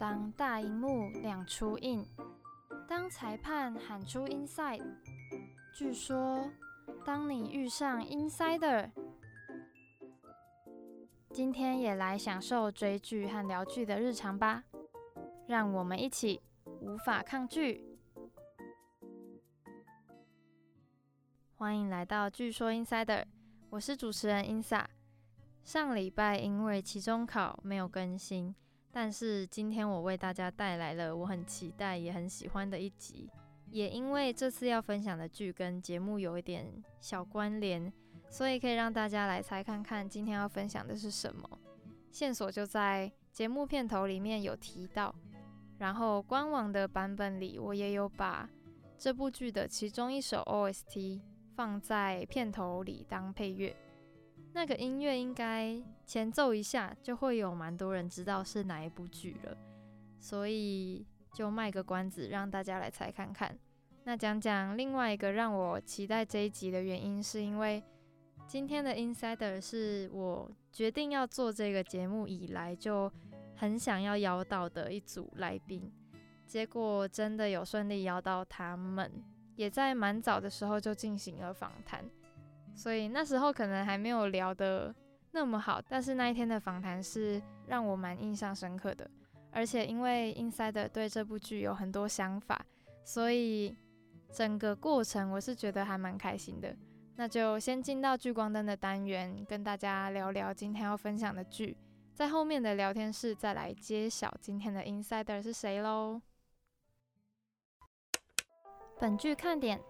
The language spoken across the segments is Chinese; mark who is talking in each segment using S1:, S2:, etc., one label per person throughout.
S1: 当大荧幕亮出印，当裁判喊出 inside，据说当你遇上 insider，今天也来享受追剧和聊剧的日常吧。让我们一起无法抗拒。欢迎来到据说 insider，我是主持人 insa。上礼拜因为期中考没有更新。但是今天我为大家带来了我很期待也很喜欢的一集，也因为这次要分享的剧跟节目有一点小关联，所以可以让大家来猜看看今天要分享的是什么。线索就在节目片头里面有提到，然后官网的版本里我也有把这部剧的其中一首 OST 放在片头里当配乐。那个音乐应该前奏一下，就会有蛮多人知道是哪一部剧了，所以就卖个关子，让大家来猜看看。那讲讲另外一个让我期待这一集的原因，是因为今天的 Insider 是我决定要做这个节目以来就很想要邀到的一组来宾，结果真的有顺利邀到他们，也在蛮早的时候就进行了访谈。所以那时候可能还没有聊得那么好，但是那一天的访谈是让我蛮印象深刻的。而且因为 Insider 对这部剧有很多想法，所以整个过程我是觉得还蛮开心的。那就先进到聚光灯的单元，跟大家聊聊今天要分享的剧，在后面的聊天室再来揭晓今天的 Insider 是谁喽。本剧看点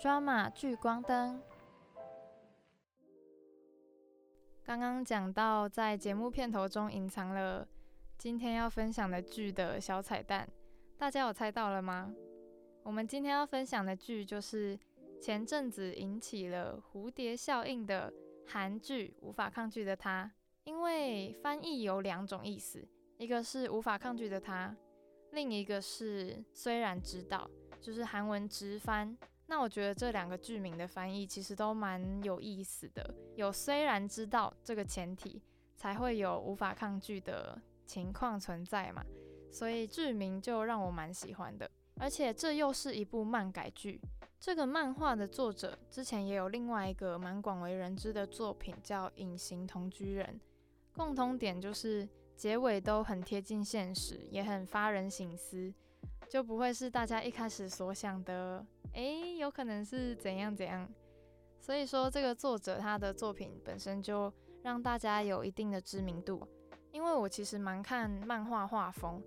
S1: ：Drama 聚光灯。刚刚讲到，在节目片头中隐藏了今天要分享的剧的小彩蛋，大家有猜到了吗？我们今天要分享的剧就是前阵子引起了蝴蝶效应的韩剧《无法抗拒的他》。因为翻译有两种意思，一个是无法抗拒的他，另一个是虽然知道，就是韩文直翻。那我觉得这两个剧名的翻译其实都蛮有意思的，有虽然知道这个前提，才会有无法抗拒的情况存在嘛，所以剧名就让我蛮喜欢的。而且这又是一部漫改剧，这个漫画的作者之前也有另外一个蛮广为人知的作品叫《隐形同居人》，共通点就是结尾都很贴近现实，也很发人省思，就不会是大家一开始所想的。诶，有可能是怎样怎样，所以说这个作者他的作品本身就让大家有一定的知名度。因为我其实蛮看漫画画风，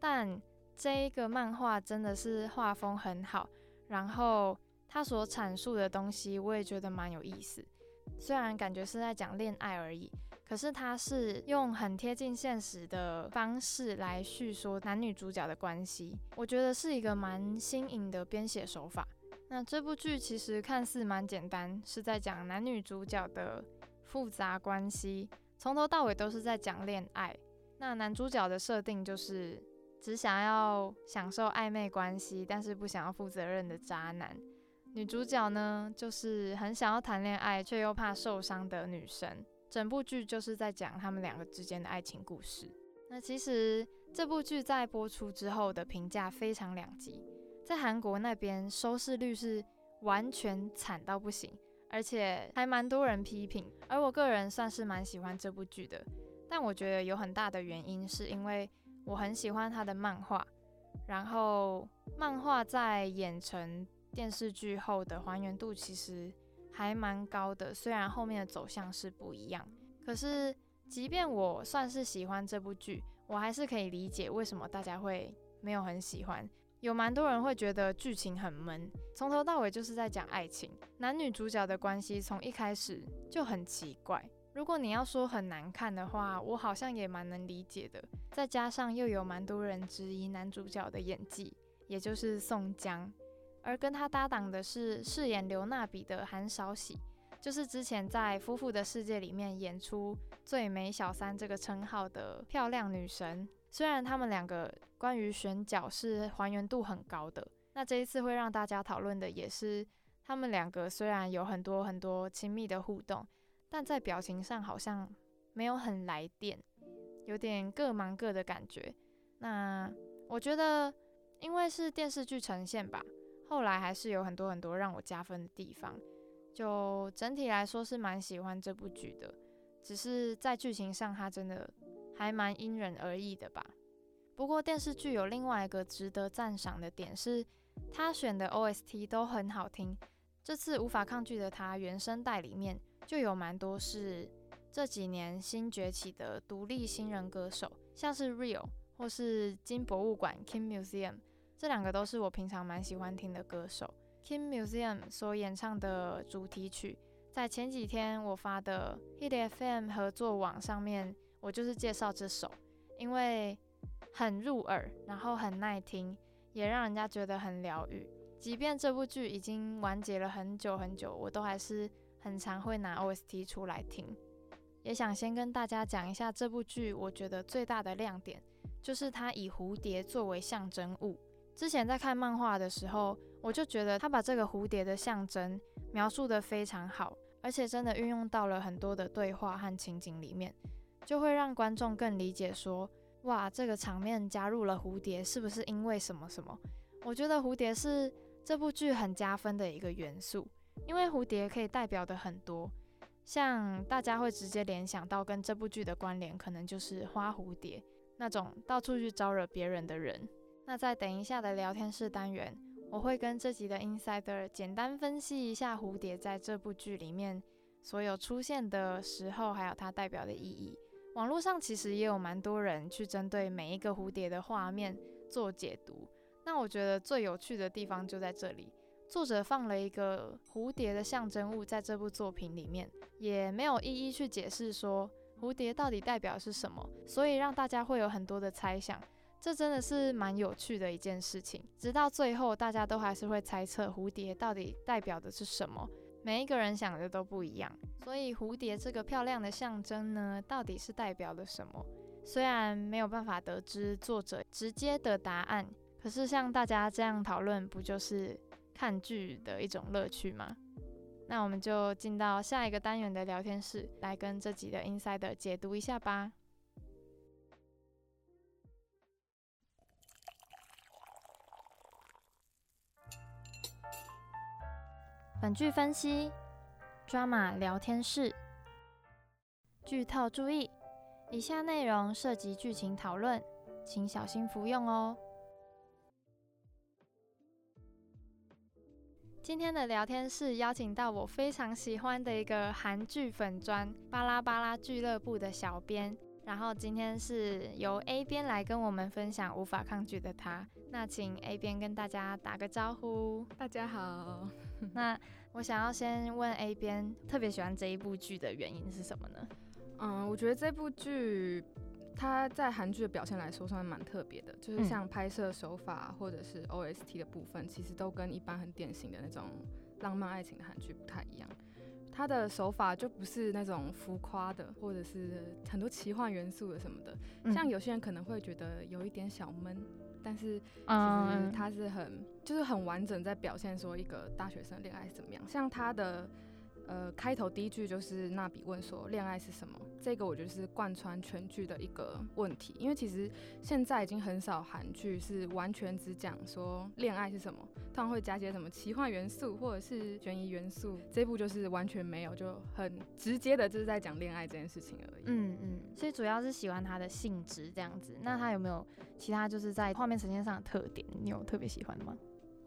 S1: 但这一个漫画真的是画风很好，然后他所阐述的东西我也觉得蛮有意思。虽然感觉是在讲恋爱而已，可是他是用很贴近现实的方式来叙说男女主角的关系，我觉得是一个蛮新颖的编写手法。那这部剧其实看似蛮简单，是在讲男女主角的复杂关系，从头到尾都是在讲恋爱。那男主角的设定就是只想要享受暧昧关系，但是不想要负责任的渣男。女主角呢，就是很想要谈恋爱，却又怕受伤的女生。整部剧就是在讲他们两个之间的爱情故事。那其实这部剧在播出之后的评价非常两极，在韩国那边收视率是完全惨到不行，而且还蛮多人批评。而我个人算是蛮喜欢这部剧的，但我觉得有很大的原因是因为我很喜欢他的漫画，然后漫画在演成。电视剧后的还原度其实还蛮高的，虽然后面的走向是不一样，可是即便我算是喜欢这部剧，我还是可以理解为什么大家会没有很喜欢。有蛮多人会觉得剧情很闷，从头到尾就是在讲爱情，男女主角的关系从一开始就很奇怪。如果你要说很难看的话，我好像也蛮能理解的。再加上又有蛮多人质疑男主角的演技，也就是宋江。而跟他搭档的是饰演刘娜比的韩少喜，就是之前在《夫妇的世界》里面演出最美小三这个称号的漂亮女神。虽然他们两个关于选角是还原度很高的，那这一次会让大家讨论的也是他们两个虽然有很多很多亲密的互动，但在表情上好像没有很来电，有点各忙各的感觉。那我觉得，因为是电视剧呈现吧，后来还是有很多很多让我加分的地方。就整体来说是蛮喜欢这部剧的，只是在剧情上它真的还蛮因人而异的吧。不过电视剧有另外一个值得赞赏的点是，他选的 OST 都很好听。这次无法抗拒的他原声带里面就有蛮多是这几年新崛起的独立新人歌手，像是 Real 或是金博物馆 King Museum，这两个都是我平常蛮喜欢听的歌手。Kim Museum 所演唱的主题曲，在前几天我发的 Hit FM 合作网上面，我就是介绍这首，因为很入耳，然后很耐听，也让人家觉得很疗愈。即便这部剧已经完结了很久很久，我都还是很常会拿 OST 出来听。也想先跟大家讲一下这部剧，我觉得最大的亮点就是它以蝴蝶作为象征物。之前在看漫画的时候。我就觉得他把这个蝴蝶的象征描述得非常好，而且真的运用到了很多的对话和情景里面，就会让观众更理解说，哇，这个场面加入了蝴蝶是不是因为什么什么？我觉得蝴蝶是这部剧很加分的一个元素，因为蝴蝶可以代表的很多，像大家会直接联想到跟这部剧的关联，可能就是花蝴蝶那种到处去招惹别人的人。那在等一下的聊天室单元。我会跟这集的 Insider 简单分析一下蝴蝶在这部剧里面所有出现的时候，还有它代表的意义。网络上其实也有蛮多人去针对每一个蝴蝶的画面做解读。那我觉得最有趣的地方就在这里，作者放了一个蝴蝶的象征物在这部作品里面，也没有一一去解释说蝴蝶到底代表是什么，所以让大家会有很多的猜想。这真的是蛮有趣的一件事情，直到最后，大家都还是会猜测蝴蝶到底代表的是什么，每一个人想的都不一样。所以蝴蝶这个漂亮的象征呢，到底是代表了什么？虽然没有办法得知作者直接的答案，可是像大家这样讨论，不就是看剧的一种乐趣吗？那我们就进到下一个单元的聊天室，来跟这集的 Insider 解读一下吧。本剧分析，drama 聊天室，剧透注意，以下内容涉及剧情讨论，请小心服用哦。今天的聊天室邀请到我非常喜欢的一个韩剧粉专巴拉巴拉俱乐部的小编，然后今天是由 A 边来跟我们分享无法抗拒的他，那请 A 边跟大家打个招呼。
S2: 大家好。
S1: 那我想要先问 A 边，特别喜欢这一部剧的原因是什么呢？
S2: 嗯，我觉得这部剧它在韩剧的表现来说算蛮特别的，就是像拍摄手法或者是 OST 的部分，其实都跟一般很典型的那种浪漫爱情的韩剧不太一样。它的手法就不是那种浮夸的，或者是很多奇幻元素的什么的，像有些人可能会觉得有一点小闷。但是，嗯，他是很，就是很完整在表现说一个大学生恋爱是怎么样。像他的，呃，开头第一句就是娜比问说恋爱是什么，这个我觉得是贯穿全剧的一个问题。因为其实现在已经很少韩剧是完全只讲说恋爱是什么，通常会加些什么奇幻元素或者是悬疑元素。这部就是完全没有，就很直接的就是在讲恋爱这件事情而已。
S1: 嗯嗯，所以主要是喜欢它的性质这样子。那他有没有？其他就是在画面呈现上的特点，你有特别喜欢的吗？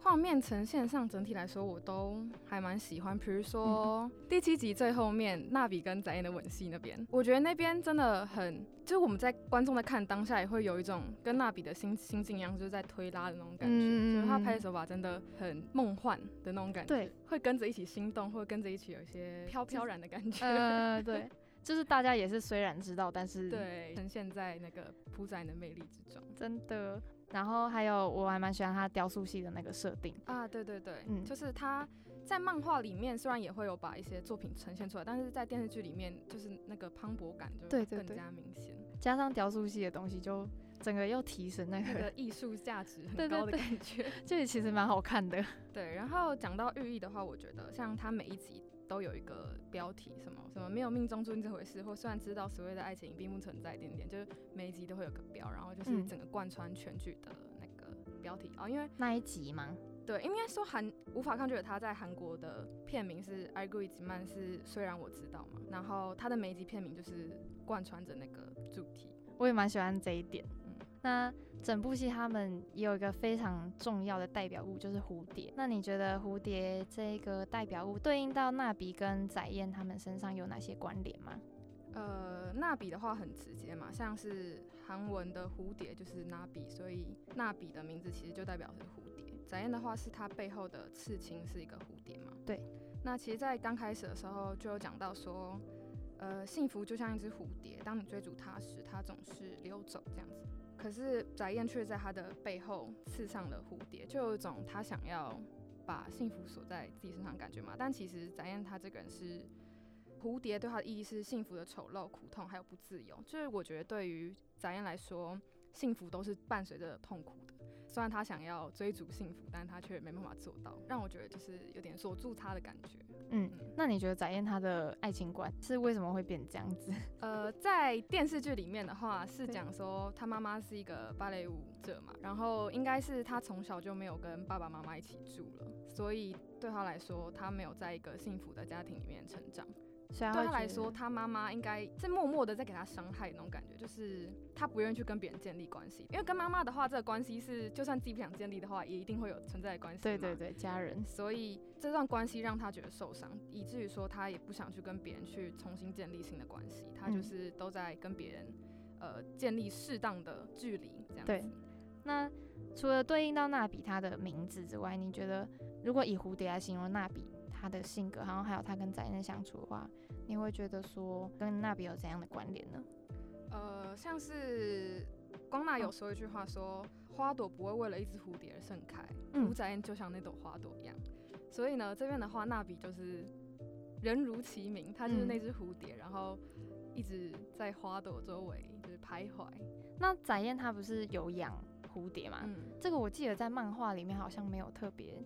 S2: 画面呈现上整体来说，我都还蛮喜欢。比如说第七集最后面，娜比跟展燕的吻戏那边，我觉得那边真的很，就是我们在观众在看当下，也会有一种跟娜比的心心境一样，就是在推拉的那种感觉。就是他拍的手法真的很梦幻的那种感觉，
S1: 对，
S2: 会跟着一起心动，或者跟着一起有一些飘飘然的感觉。
S1: 呃，对。就是大家也是虽然知道，但是
S2: 对呈现在那个铺在你的魅力之中，
S1: 真的。然后还有我还蛮喜欢他雕塑系的那个设定
S2: 啊，对对对，嗯，就是他在漫画里面虽然也会有把一些作品呈现出来，但是在电视剧里面就是那个磅礴感就更加明显，
S1: 加上雕塑系的东西，就整个又提升那
S2: 个 艺术价值很高的感觉，
S1: 这里其实蛮好看的。
S2: 对，然后讲到寓意的话，我觉得像他每一集。都有一个标题，什么什么没有命中注定这回事，或虽然知道所谓的爱情并不存在，点点就是每一集都会有个标，然后就是整个贯穿全剧的那个标题哦，因为
S1: 那一集吗？
S2: 对，应该说韩无法抗拒的他在韩国的片名是《I Agree》man 是虽然我知道嘛，然后他的每一集片名就是贯穿着那个主题，
S1: 我也蛮喜欢这一点。嗯，那整部戏他们也有一个非常重要的代表物，就是蝴蝶。那你觉得蝴蝶这个代表物对应到娜比跟载燕他们身上有哪些关联吗？
S2: 呃，娜比的话很直接嘛，像是韩文的蝴蝶就是娜比，所以娜比的名字其实就代表是蝴。展燕的话是它背后的刺青是一个蝴蝶嘛？
S1: 对。
S2: 那其实，在刚开始的时候就有讲到说，呃，幸福就像一只蝴蝶，当你追逐它时，它总是溜走这样子。可是翟燕却在他的背后刺上了蝴蝶，就有一种他想要把幸福锁在自己身上感觉嘛。但其实翟燕他这个人是蝴蝶，对他的意义是幸福的丑陋、苦痛还有不自由。就是我觉得对于翟燕来说，幸福都是伴随着痛苦的。虽然他想要追逐幸福，但是他却没办法做到，让我觉得就是有点锁住他的感觉。
S1: 嗯，那你觉得翟燕他的爱情观是为什么会变这样子？
S2: 呃，在电视剧里面的话，是讲说他妈妈是一个芭蕾舞者嘛，然后应该是他从小就没有跟爸爸妈妈一起住了，所以对他来说，他没有在一个幸福的家庭里面成长。对他来说，他妈妈应该是默默的在给他伤害那种感觉，就是他不愿意去跟别人建立关系，因为跟妈妈的话，这个关系是就算自己不想建立的话，也一定会有存在的关系。
S1: 对对对，家人。
S2: 所以这段关系让他觉得受伤，以至于说他也不想去跟别人去重新建立新的关系，他就是都在跟别人呃建立适当的距离这样子。
S1: 对。那除了对应到娜比他的名字之外，你觉得如果以蝴蝶来形容娜比？他的性格，然后还有他跟翟燕相处的话，你会觉得说跟娜比有怎样的关联呢？
S2: 呃，像是光娜有说一句话说，花朵不会为了一只蝴蝶而盛开，吴宅燕就像那朵花朵一样。所以呢，这边的话，娜比就是人如其名，她就是那只蝴蝶，然后一直在花朵周围就是徘徊。
S1: 那翟燕她不是有养蝴蝶吗？嗯，这个我记得在漫画里面好像没有特别。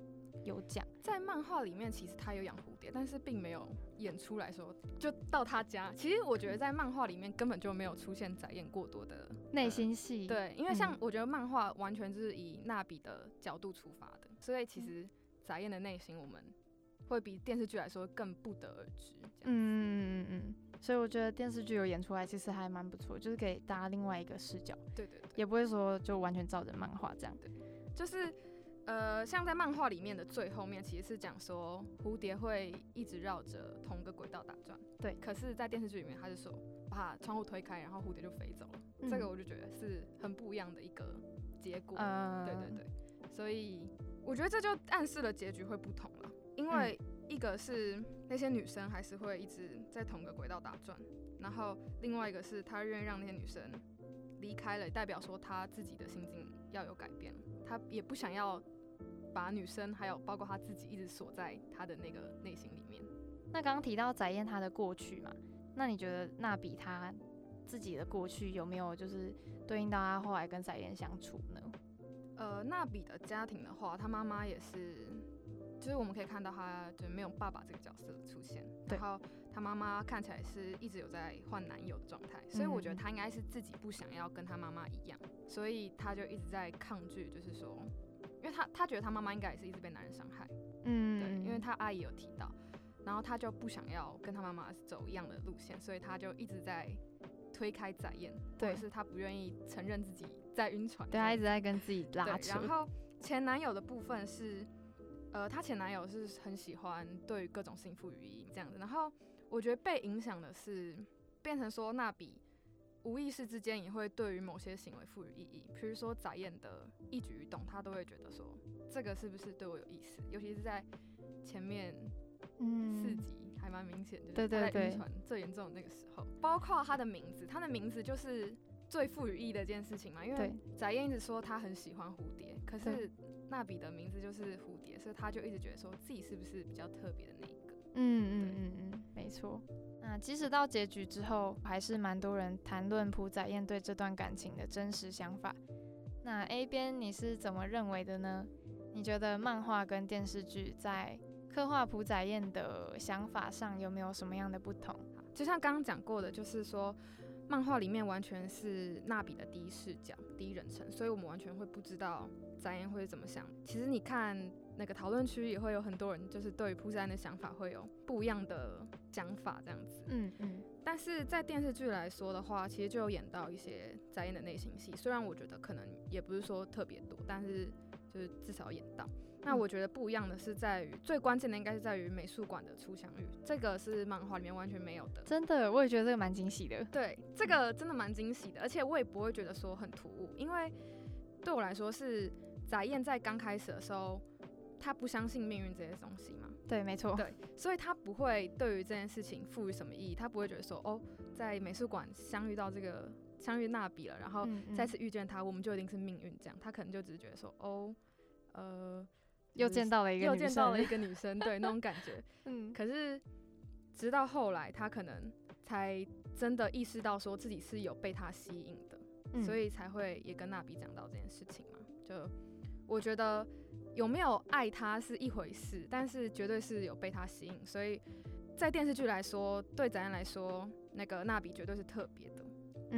S1: 有讲，
S2: 在漫画里面，其实他有养蝴蝶，但是并没有演出来说就到他家。其实我觉得在漫画里面根本就没有出现载演过多的
S1: 内心戏。
S2: 对，因为像我觉得漫画完全就是以娜比的角度出发的，所以其实载燕的内心我们会比电视剧来说更不得而知。嗯嗯
S1: 嗯嗯。所以我觉得电视剧有演出来，其实还蛮不错，就是给大家另外一个视角。
S2: 对对对。
S1: 也不会说就完全照着漫画这样。
S2: 对，就是。呃，像在漫画里面的最后面，其实是讲说蝴蝶会一直绕着同个轨道打转。
S1: 对，
S2: 可是，在电视剧里面，他是说把窗户推开，然后蝴蝶就飞走了。这个我就觉得是很不一样的一个结果。对对对，所以我觉得这就暗示了结局会不同了。因为一个是那些女生还是会一直在同个轨道打转，然后另外一个是他愿意让那些女生离开了，代表说他自己的心境要有改变，他也不想要。把女生还有包括他自己一直锁在他的那个内心里面。
S1: 那刚刚提到翟燕她的过去嘛，那你觉得娜比她自己的过去有没有就是对应到她后来跟翟燕相处呢？
S2: 呃，娜比的家庭的话，她妈妈也是，就是我们可以看到她就没有爸爸这个角色出现，然后她妈妈看起来是一直有在换男友的状态，所以我觉得她应该是自己不想要跟她妈妈一样，所以她就一直在抗拒，就是说。因为他他觉得他妈妈应该也是一直被男人伤害，嗯，对，因为他阿姨有提到，然后他就不想要跟他妈妈走一样的路线，所以他就一直在推开载燕，对，是他不愿意承认自己在晕船，
S1: 对他一直在跟自己拉扯。
S2: 然后前男友的部分是，呃，他前男友是很喜欢对各种幸福语意这样子，然后我觉得被影响的是变成说那比。无意识之间也会对于某些行为赋予意义，比如说翟燕的一举一动，他都会觉得说这个是不是对我有意思？尤其是在前面四集还蛮明显，就是他在晕船最严重的那个时候。包括他的名字，他的名字就是最赋予意义的一件事情嘛。因为翟燕一直说他很喜欢蝴蝶，可是娜比的名字就是蝴蝶，所以他就一直觉得说自己是不是比较特别的那一个。嗯
S1: 嗯嗯嗯，没错。那即使到结局之后，还是蛮多人谈论朴载燕对这段感情的真实想法。那 A 边你是怎么认为的呢？你觉得漫画跟电视剧在刻画朴载燕的想法上有没有什么样的不同？
S2: 就像刚刚讲过的，就是说漫画里面完全是娜比的第一视角、第一人称，所以我们完全会不知道载彦会怎么想。其实你看那个讨论区也会有很多人，就是对于朴载彦的想法会有不一样的讲法，这样子。
S1: 嗯嗯。
S2: 但是在电视剧来说的话，其实就有演到一些翟燕的内心戏，虽然我觉得可能也不是说特别多，但是就是至少演到。那我觉得不一样的是在于最关键的应该是在于美术馆的初相遇，这个是漫画里面完全没有的。
S1: 真的，我也觉得这个蛮惊喜的。
S2: 对，这个真的蛮惊喜的，而且我也不会觉得说很突兀，因为对我来说是翟燕在刚开始的时候，他不相信命运这些东西嘛。
S1: 对，没错。
S2: 对，所以他不会对于这件事情赋予什么意义，他不会觉得说哦，在美术馆相遇到这个相遇娜比了，然后再次遇见他，我们就一定是命运这样。他可能就只是觉得说哦，呃。
S1: 又见到了一个
S2: 又见到了一个女生，对那种感觉。嗯，可是直到后来，他可能才真的意识到说自己是有被他吸引的，所以才会也跟娜比讲到这件事情嘛。就我觉得有没有爱他是一回事，但是绝对是有被他吸引。所以在电视剧来说，对咱来说，那个娜比绝对是特别的。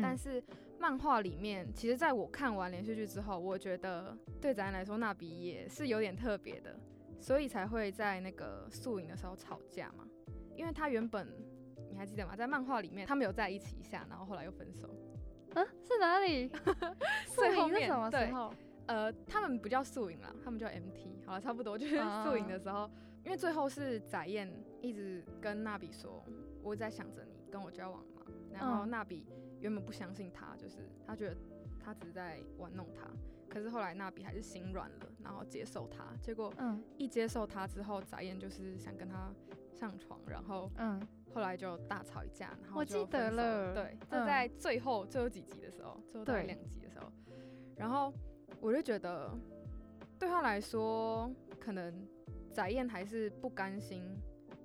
S2: 但是漫画里面，其实在我看完连续剧之后，我觉得对咱来说，娜比也是有点特别的，所以才会在那个宿营的时候吵架嘛。因为他原本你还记得吗？在漫画里面，他们有在一起一下，然后后来又分手。
S1: 嗯，是哪里？宿营是什么时候？
S2: 呃，他们不叫素影了，他们叫 MT。好了，差不多就是素影的时候，因为最后是载燕一直跟娜比说：“我在想着你跟我交往嘛。”然后娜比。原本不相信他，就是他觉得他只是在玩弄他。可是后来娜比还是心软了，然后接受他。结果，嗯，一接受他之后，翟燕就是想跟他上床，然后，嗯，后来就大吵一架，然后
S1: 我记得了，
S2: 对，就在最后最后几集的时候，最后大概两集的时候，然后我就觉得对他来说，可能翟燕还是不甘心。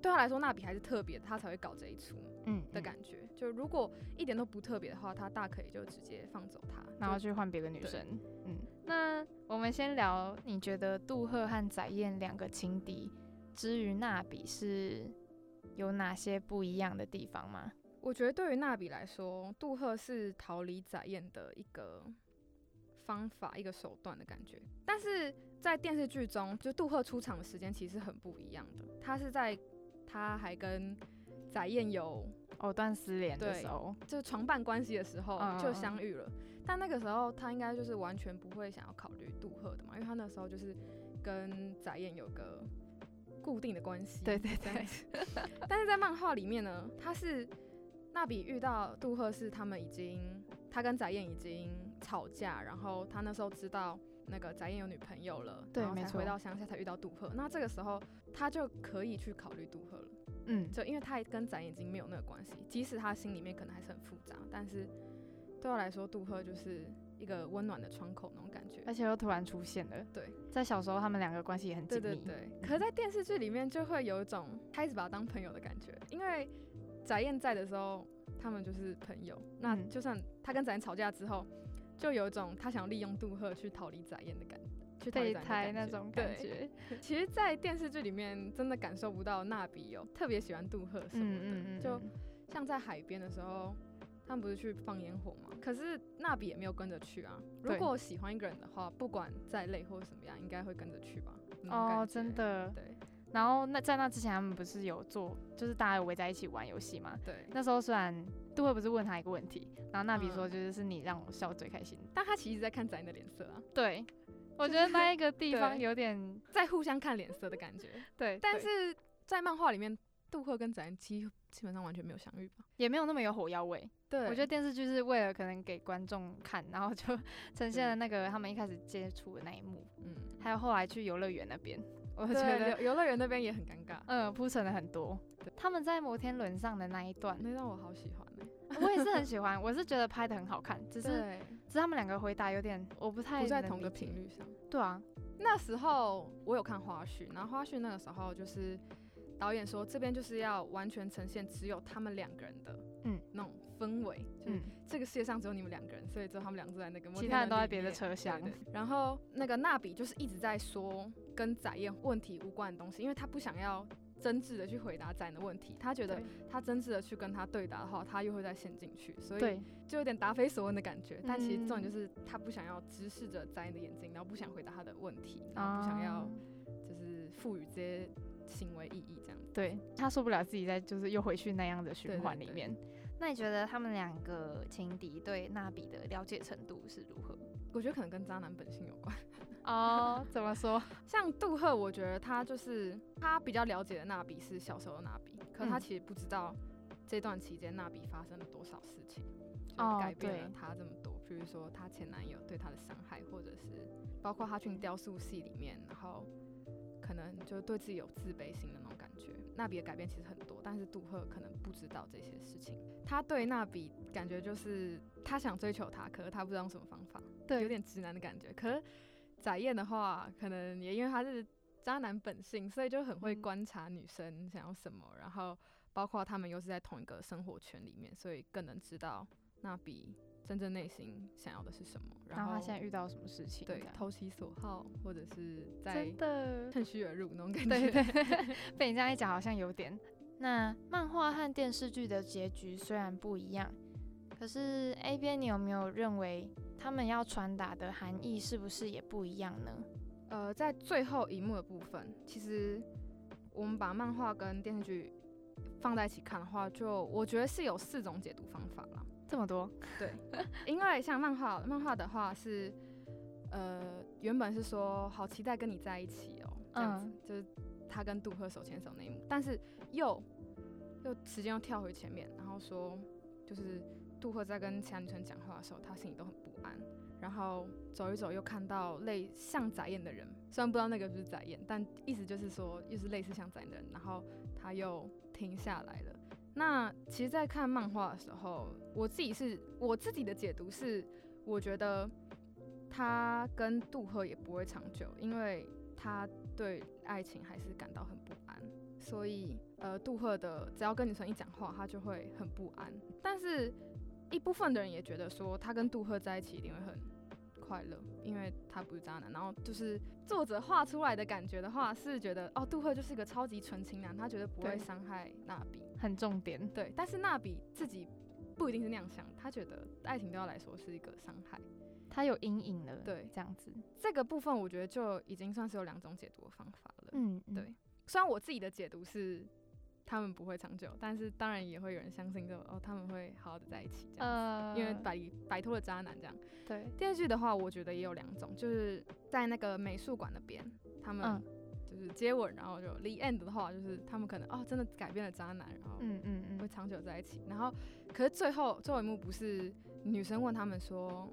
S2: 对他来说，娜比还是特别的，他才会搞这一出，嗯的感觉。就如果一点都不特别的话，他大可以就直接放走他，
S1: 然后去换别的女生。嗯，那我们先聊，你觉得杜赫和翟燕两个情敌之于娜比是有哪些不一样的地方吗？
S2: 我觉得对于娜比来说，杜赫是逃离翟燕的一个方法，一个手段的感觉。但是在电视剧中，就杜赫出场的时间其实很不一样的，他是在。他还跟翟燕有
S1: 藕断丝连的时候，
S2: 就是床伴关系的时候就相遇了。但那个时候他应该就是完全不会想要考虑杜赫的嘛，因为他那时候就是跟翟燕有个固定的关系。
S1: 对对对。
S2: 但是在漫画里面呢，他是娜比遇到杜赫是他们已经，他跟翟燕已经吵架，然后他那时候知道。那个翟燕有女朋友了，然后才回到乡下才遇到杜赫。那这个时候他就可以去考虑杜赫了，嗯，就因为他跟翟燕已经没有那个关系，即使他心里面可能还是很复杂，但是对我来说，杜赫就是一个温暖的窗口那种感觉，
S1: 而且又突然出现了。
S2: 对，
S1: 在小时候他们两个关系也很紧密，
S2: 对对对。可在电视剧里面就会有一种开始把他当朋友的感觉，因为翟燕在的时候，他们就是朋友。那就算他跟翟燕吵架之后。就有一种他想利用杜赫去逃离宰燕的感觉，去
S1: 备胎那种感觉。
S2: 其实，在电视剧里面真的感受不到娜比有特别喜欢杜赫什么的。就像在海边的时候，他们不是去放烟火吗？可是娜比也没有跟着去啊。如果喜欢一个人的话，不管再累或者什么样，应该会跟着去吧。
S1: 哦，真的。
S2: 对。
S1: 然后那在那之前，他们不是有做，就是大家围在一起玩游戏嘛？
S2: 对。
S1: 那时候虽然杜赫不是问他一个问题，然后那比如说就是是你让我笑最开心，
S2: 但他其实在看仔的脸色啊。
S1: 对，我觉得那一个地方有点
S2: 在互相看脸色的感觉。
S1: 对。
S2: 但是在漫画里面，杜赫跟仔基基本上完全没有相遇吧？
S1: 也没有那么有火药味。
S2: 对。
S1: 我觉得电视剧是为了可能给观众看，然后就呈现了那个他们一开始接触的那一幕。嗯。还有后来去游乐园那边。我觉得
S2: 游游乐园那边也很尴尬，
S1: 嗯，铺陈了很多。他们在摩天轮上的那一段，
S2: 那段我好喜欢
S1: 我也是很喜欢，我是觉得拍的很好看，只是只是他们两个回答有点我不太
S2: 不在同个频率上。
S1: 对啊，
S2: 那时候我有看花絮，然后花絮那个时候就是导演说这边就是要完全呈现只有他们两个人的，
S1: 嗯，
S2: 那种氛围，就是
S1: 嗯，
S2: 这个世界上只有你们两个人，所以只有他们两个坐在那个摩
S1: 其他人都在别的车厢。
S2: 然后那个娜比就是一直在说跟载燕问题无关的东西，因为他不想要真挚的去回答载燕的问题，他觉得他真挚的去跟他对答的话，他又会再陷进去，所以，就有点答非所问的感觉。但其实重点
S1: 嗯
S2: 就是他不想要直视着载燕的眼睛，然后不想回答他的问题，然后不想要
S1: 啊。
S2: 就是赋予这些行为意义这样子。
S1: 对他受不了自己在就是又回去那样的循环里面。那你觉得他们两个情敌对娜比的了解程度是如何？
S2: 我觉得可能跟渣男本性有关。
S1: 哦，怎么说？
S2: 像杜赫，我觉得他就是他比较了解的娜比是小时候的娜比，可他
S1: 嗯
S2: 其实不知道这段期间娜比发生了多少事情，就
S1: 哦
S2: 改变了
S1: 对
S2: 他这么多。比如说她前男友对她的伤害，或者是包括她去雕塑系里面，然后可能就对自己有自卑心的那种感觉。娜比的改变其实很多，但是杜赫可能不知道这些事情。他对娜比感觉就是他想追求她，可是他不知道用什么方法。
S1: 对
S2: 有点直男的感觉。可是载燕的话，可能也因为他是渣男本性，所以就很会
S1: 嗯
S2: 观察女生想要什么，然后包括他们又是在同一个生活圈里面，所以更能知道那比真正内心想要的是什么。
S1: 然后
S2: 后
S1: 他现在遇到什么事情？
S2: 对投其所好，或者是在
S1: 真的，
S2: 趁虚而入那种感觉。
S1: 对对，被你这样一讲，好像有点。那漫画和电视剧的结局虽然不一样，可是 A 边你有没有认为他们要传达的含义是不是也不一样呢？
S2: 呃，在最后一幕的部分，其实我们把漫画跟电视剧放在一起看的话，就我觉得是有四种解读方法啦。
S1: 这么多，
S2: 对，因为像漫画，漫画的话是，呃，原本是说好期待跟你在一起哦，这样子，就是他跟杜赫手牵手那一幕，但是又又时间又跳回前面，然后说就是杜赫在跟其他女生讲话的时候，他心里都很不安，然后走一走又看到类像载燕的人，虽然不知道那个是不是载燕，但意思就是说又是类似像载燕的人，然后他又停下来了。那其实，在看漫画的时候，我自己是我自己的解读是，我觉得他跟杜赫也不会长久，因为他对爱情还是感到很不安，所以呃，杜赫的只要跟女生一讲话，他就会很不安。但是，一部分的人也觉得说，他跟杜赫在一起一定会很快乐，因为他不是渣男。然后就是作者画出来的感觉的话，是觉得哦，杜赫就是一个超级纯情男，他觉得不会伤害娜比。
S1: 很重点。
S2: 对，但是娜比自己不一定是那样想，他觉得爱情对他来说是一个伤害。
S1: 他有阴影了，
S2: 对
S1: 这样子。
S2: 这个部分我觉得就已经算是有两种解读的方法了。
S1: 嗯，嗯
S2: 对，虽然我自己的解读是他们不会长久，但是当然也会有人相信就哦他们会好好的在一起这样子。
S1: 呃，
S2: 因为摆摆脱了渣男这样。
S1: 对，
S2: 电视剧的话，我觉得也有两种，就是在那个美术馆那边，他们
S1: 嗯
S2: 就是接吻，然后就 the end 的话，就是他们可能哦真的改变了渣男，然后
S1: 嗯嗯嗯，
S2: 会长久在一起。然后，可是最后最后一幕不是女生问他们说，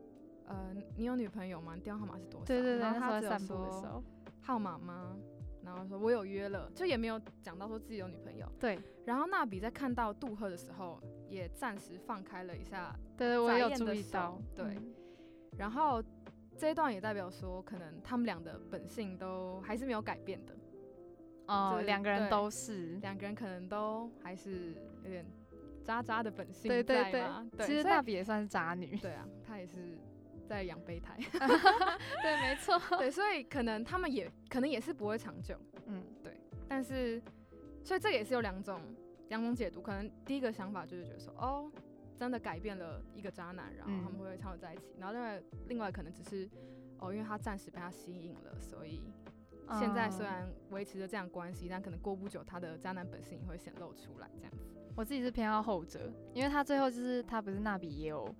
S2: 呃，你有女朋友吗？你电话号码是多少？
S1: 对对对，
S2: 然后他只有号码吗？然后说我有约了，就也没有讲到说自己有女朋友。
S1: 对
S2: 然后娜比在看到杜赫的时候，也暂时放开了一下
S1: 对对，我也有注意到，
S2: 对
S1: 嗯
S2: 然后这一段也代表说，可能他们俩的本性都还是没有改变的，
S1: 哦，
S2: 就是
S1: 两个人都是，
S2: 两个人可能都还是有点渣渣的本性
S1: 对对对，其实娜比也算是渣女，
S2: 对啊，她也是在养备胎，
S1: 对，没错，
S2: 对，所以可能他们也可能也是不会长久，
S1: 嗯，对
S2: 但是所以这也是有两种两种解读，可能第一个想法就是觉得说，哦，真的改变了一个渣男，然后他们
S1: 嗯。
S2: 会长久在一起，然后另外另外可能只是哦，因为他暂时被他吸引了，所以。现在虽
S1: 嗯
S2: 然维持着这样关系，但可能过不久他的渣男本性也会显露出来，这样子。
S1: 我自己是偏好后者，因为他最后就是他不是那比也有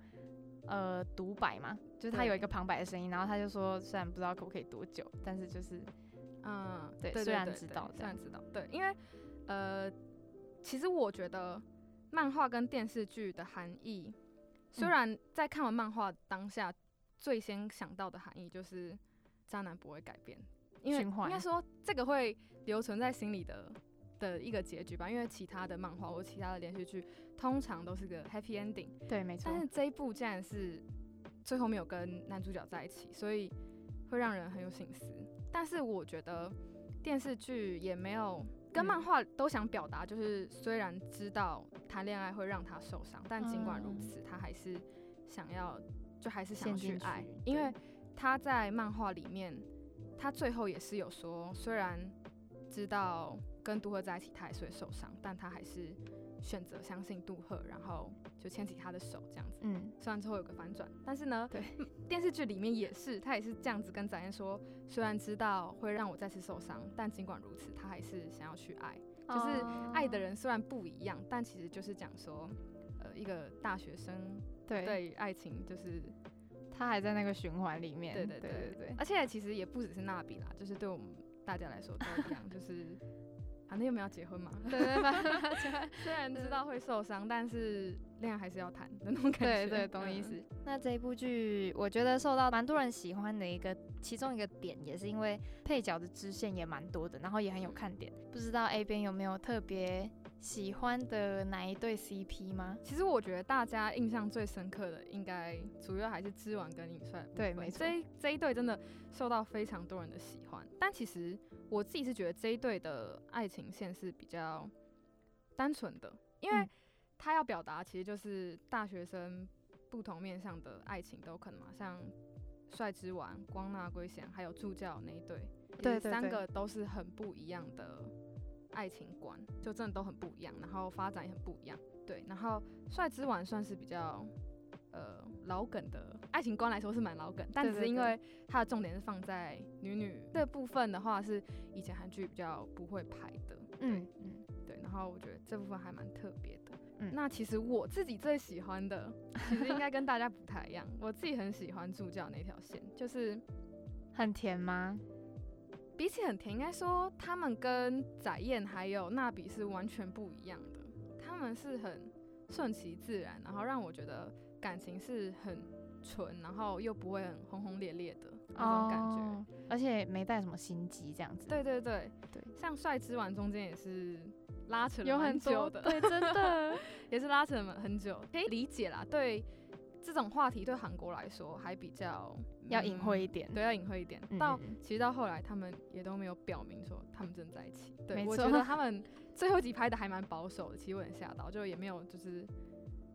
S1: 呃独白嘛，就是他有一个旁白的声音，然后他就说虽然不知道可不可以多久，但是就是
S2: 嗯，
S1: 对
S2: 对，
S1: 虽然知道
S2: 虽然知道，对，因为呃，其实我觉得漫画跟电视剧的含义，虽
S1: 嗯。
S2: 然在看完漫画当下，最先想到的含义就是渣男不会改变，因为应该说这个会留存在心里的的一个结局吧，因为其他的漫画或其他的连续剧通常都是个 happy ending，
S1: 对，没错。
S2: 但，是这一部竟然是最后没有跟男主角在一起，所以会让人很有心思。但是我觉得电视剧也没有跟漫画都想表达，就是虽然知道谈恋爱会让他受伤，但尽管如此，他还是想要，就还是想去爱，因为他在漫画里面，他最后也是有说，虽然知道跟杜赫在一起他也是会受伤，但他还是。选择相信杜赫，然后就牵起他的手，这样子。嗯，虽然最后有个反转，但是呢，
S1: 对，
S2: 电视剧里面也是，他也是这样子跟展燕说，虽然知道会让我再次受伤，但尽管如此，他还是想要去爱。就是爱的人虽然不一样，但其实就是讲说，呃，一个大学生
S1: 对
S2: 对爱情，就是
S1: 他还在那个循环里面。
S2: 对对对对对。而且其实也不只是娜比啦，就是对我们大家来说都一样，就是。反正又没有结婚嘛，
S1: 对对对，
S2: 虽然知道会受伤，但是恋爱还是要谈的那种感觉。
S1: 对对，懂意思。那这一部剧，我觉得受到蛮多人喜欢的一个其中一个点，也是因为配角的支线也蛮多的，然后也很有看点。不知道 A 边有没有特别喜欢的哪一对 CP 吗？
S2: 其实我觉得大家印象最深刻的，应该主要还是知完跟尹帅。
S1: 对，没错。
S2: 这这一对真的受到非常多人的喜欢，但其实。我自己是觉得这一对的爱情线是比较单纯的，因为他要表达其实就是大学生不同面向的爱情都可能嘛，像帅之丸、光纳圭贤还有助教那一对，
S1: 对
S2: 三个都是很不一样的爱情观，就真的都很不一样，然后发展也很不一样。对，然后帅之丸算是比较。呃，老梗的爱情观来说是蛮老梗，但只是因为它的重点是放在女女这部分的话，是以前韩剧比较不会拍的。嗯嗯，对。然后我觉得这部分还蛮特别的。嗯，那其实我自己最喜欢的，其实应该跟大家不太一样。我自己很喜欢助教那条线，就是
S1: 很甜吗？
S2: 比起很甜，应该说他们跟载燕还有娜比是完全不一样的。他们是很顺其自然，然后让我觉得。感情是很纯，然后又不会很轰轰烈烈的那种感觉，
S1: 而且没带什么心机这样子。
S2: 对对对对，像帅之丸中间也是拉扯
S1: 了
S2: 很久的，
S1: 对，真的
S2: 也是拉扯了很久，可以理解啦。对这种话题，对韩国来说还比较
S1: 要隐晦一点，
S2: 对，要隐晦一点。到其实到后来，他们也都没有表明说他们正在一起。对，我觉得他们最后集拍的还蛮保守的，其实我很吓到，就也没有就是。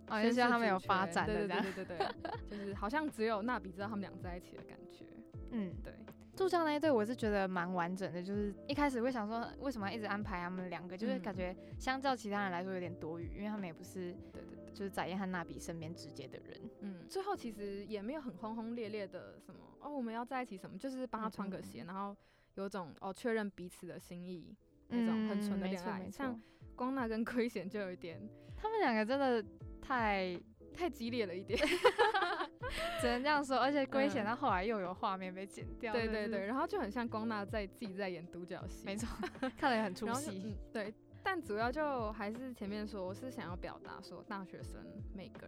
S1: 哦，就是他们有发展
S2: 的，对对对对对，就是好像只有娜比知道他们俩在一起的感觉。嗯，对。
S1: 助教那一对我是觉得蛮完整的，就是一开始会想说为什么要一直安排他们两个，就是感觉相较其他人来说有点多余，因为他们也不是
S2: 对对对，
S1: 就是宰燕和娜比身边直接的人。
S2: 嗯，最后其实也没有很轰轰烈烈的什么哦，我们要在一起什么，就是帮他穿个鞋，然后有种哦确认彼此的心意那种很纯的恋爱。像光娜跟 圭贤就有一点，
S1: 他们两个真的。太
S2: 太激烈了一点，
S1: 只能这样说。而且龟贤到后来又有画面被剪掉，
S2: 对对对，然后就很像光娜在自己在演独角戏，
S1: 没错，看了也很出戏。
S2: 对，但主要就还是前面说，我是想要表达说，大学生每个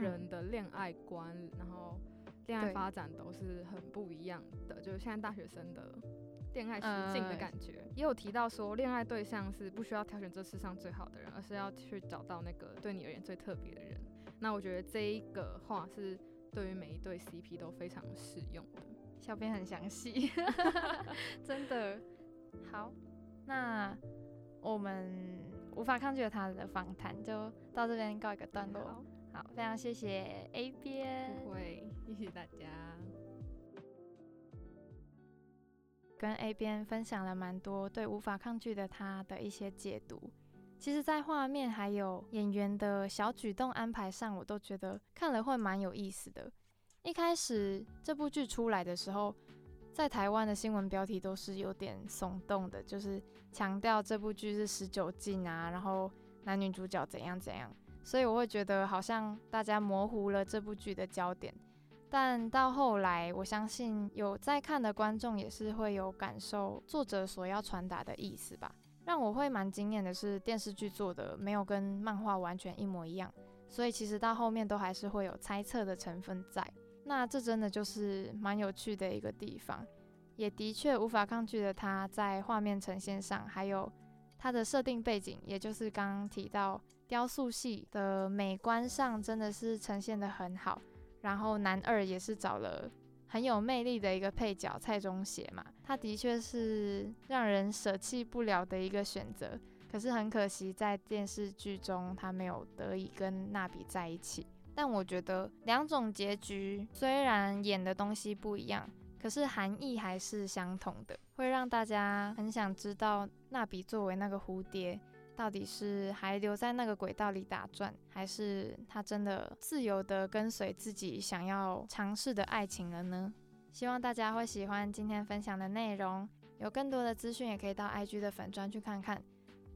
S2: 人的恋爱观，然后恋爱发展都是很不一样的，就是现在大学生的。恋爱实境的感觉，也有提到说，恋爱对象是不需要挑选这世上最好的人，而是要去找到那个对你而言最特别的人。那我觉得这一个话是对于每一对 CP 都非常适用的。
S1: 小编很详细，真的好。那我们无法抗拒他的访谈就到这边告一个段落。好，非常谢谢 A 边，
S2: 不会，谢谢大家。
S1: 跟 A 边分享了蛮多对无法抗拒的他的一些解读，其实，在画面还有演员的小举动安排上，我都觉得看了会蛮有意思的。一开始这部剧出来的时候，在台湾的新闻标题都是有点耸动的，就是强调这部剧是十九禁啊，然后男女主角怎样怎样，所以我会觉得好像大家模糊了这部剧的焦点。但到后来，我相信有在看的观众也是会有感受作者所要传达的意思吧。让我会蛮惊艳的是，电视剧做的没有跟漫画完全一模一样，所以其实到后面都还是会有猜测的成分在。那这真的就是蛮有趣的一个地方，也的确无法抗拒的。它在画面呈现上，还有它的设定背景，也就是刚刚提到雕塑系的美观上，真的是呈现的很好。然后男二也是找了很有魅力的一个配角蔡中协嘛，他的确是让人舍弃不了的一个选择。可是很可惜，在电视剧中他没有得以跟娜比在一起。但我觉得两种结局虽然演的东西不一样，可是含义还是相同的，会让大家很想知道娜比作为那个蝴蝶，到底是还留在那个轨道里打转，还是他真的自由的跟随自己想要尝试的爱情了呢？希望大家会喜欢今天分享的内容，有更多的资讯也可以到 IG 的粉专去看看。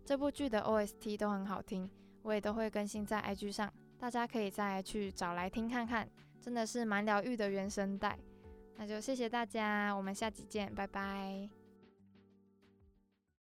S1: 这部剧的 OST 都很好听，我也都会更新在 IG 上，大家可以再去找来听看看，真的是蛮疗愈的原声带。那就谢谢大家，我们下集见，拜拜。